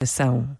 Ação.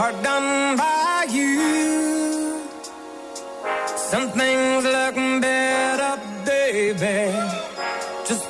Heart done by you. Something's looking better, baby. Just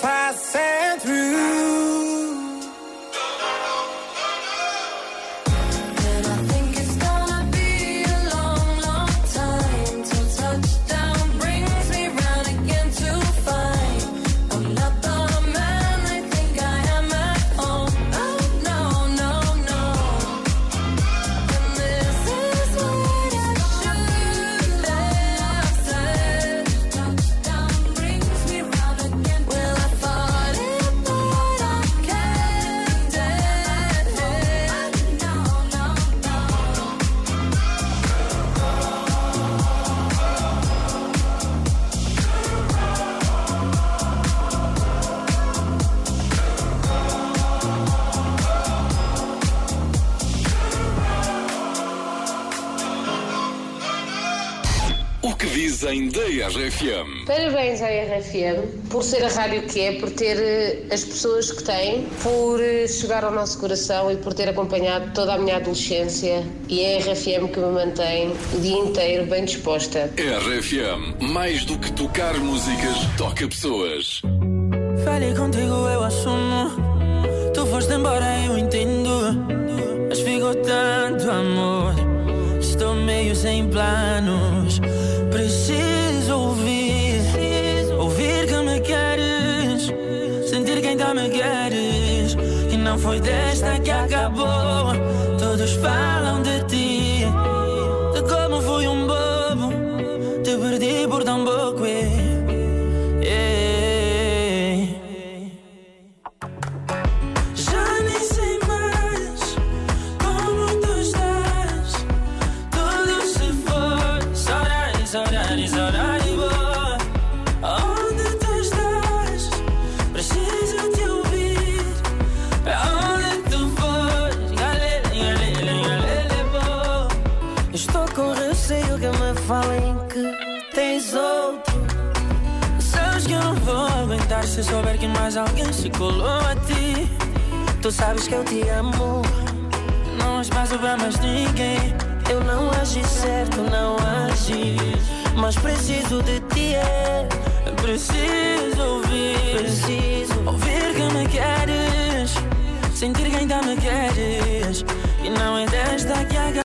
O que dizem da RFM? Parabéns à RFM por ser a rádio que é, por ter eh, as pessoas que tem, por eh, chegar ao nosso coração e por ter acompanhado toda a minha adolescência. E é a RFM que me mantém o dia inteiro bem disposta. RFM, mais do que tocar músicas, toca pessoas. Falei contigo, eu assumo. Tu foste embora, eu entendo. Mas ficou tanto amor. Estou meio sem planos. Preciso ouvir. Ouvir que me queres. Sentir que ainda me queres. Que não foi desta que acabou. Todos falam de ti. De como fui um bobo. Te perdi por tão pouco. Falem que tens outro. Sabes que eu não vou aguentar se souber que mais alguém se colou a ti. Tu sabes que eu te amo. Não espaço pra mais ninguém. Eu não agi certo, não agi. Mas preciso de ti, é. Preciso ouvir. Preciso